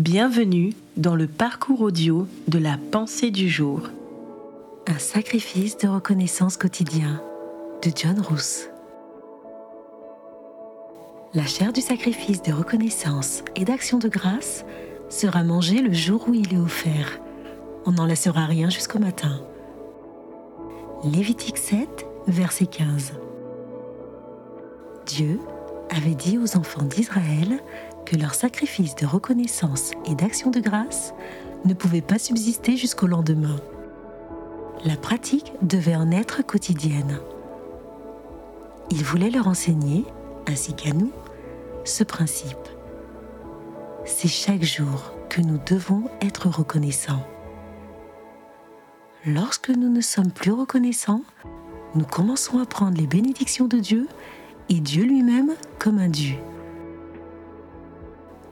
Bienvenue dans le parcours audio de la pensée du jour. Un sacrifice de reconnaissance quotidien de John Roos. La chair du sacrifice de reconnaissance et d'action de grâce sera mangée le jour où il est offert. On n'en laissera rien jusqu'au matin. Lévitique 7, verset 15. Dieu avait dit aux enfants d'Israël que leur sacrifice de reconnaissance et d'action de grâce ne pouvait pas subsister jusqu'au lendemain. La pratique devait en être quotidienne. Il voulait leur enseigner, ainsi qu'à nous, ce principe. C'est chaque jour que nous devons être reconnaissants. Lorsque nous ne sommes plus reconnaissants, nous commençons à prendre les bénédictions de Dieu et Dieu lui-même comme un dû.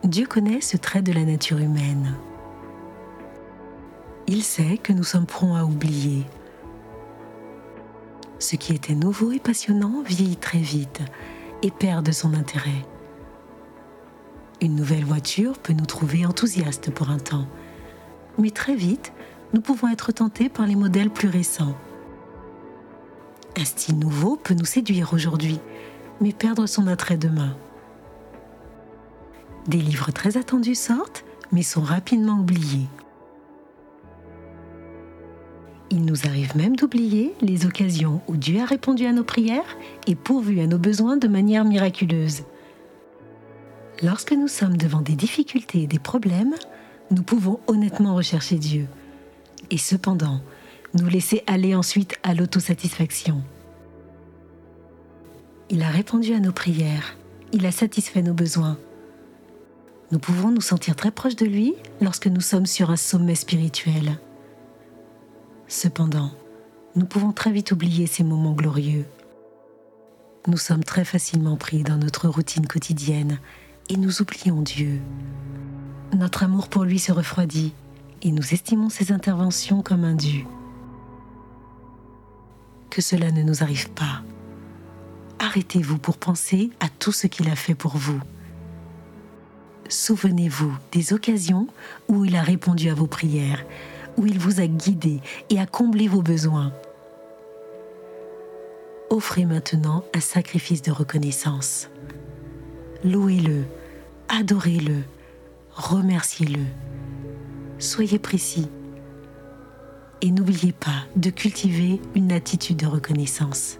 Dieu connaît ce trait de la nature humaine. Il sait que nous sommes prompts à oublier. Ce qui était nouveau et passionnant vieillit très vite et perd de son intérêt. Une nouvelle voiture peut nous trouver enthousiastes pour un temps, mais très vite, nous pouvons être tentés par les modèles plus récents. Un style nouveau peut nous séduire aujourd'hui, mais perdre son attrait demain. Des livres très attendus sortent, mais sont rapidement oubliés. Il nous arrive même d'oublier les occasions où Dieu a répondu à nos prières et pourvu à nos besoins de manière miraculeuse. Lorsque nous sommes devant des difficultés et des problèmes, nous pouvons honnêtement rechercher Dieu. Et cependant, nous laisser aller ensuite à l'autosatisfaction. Il a répondu à nos prières, il a satisfait nos besoins. Nous pouvons nous sentir très proches de lui lorsque nous sommes sur un sommet spirituel. Cependant, nous pouvons très vite oublier ces moments glorieux. Nous sommes très facilement pris dans notre routine quotidienne et nous oublions Dieu. Notre amour pour lui se refroidit et nous estimons ses interventions comme indues. Que cela ne nous arrive pas arrêtez-vous pour penser à tout ce qu'il a fait pour vous. Souvenez-vous des occasions où il a répondu à vos prières, où il vous a guidé et a comblé vos besoins. Offrez maintenant un sacrifice de reconnaissance. Louez-le, adorez-le, remerciez-le. Soyez précis et n'oubliez pas de cultiver une attitude de reconnaissance.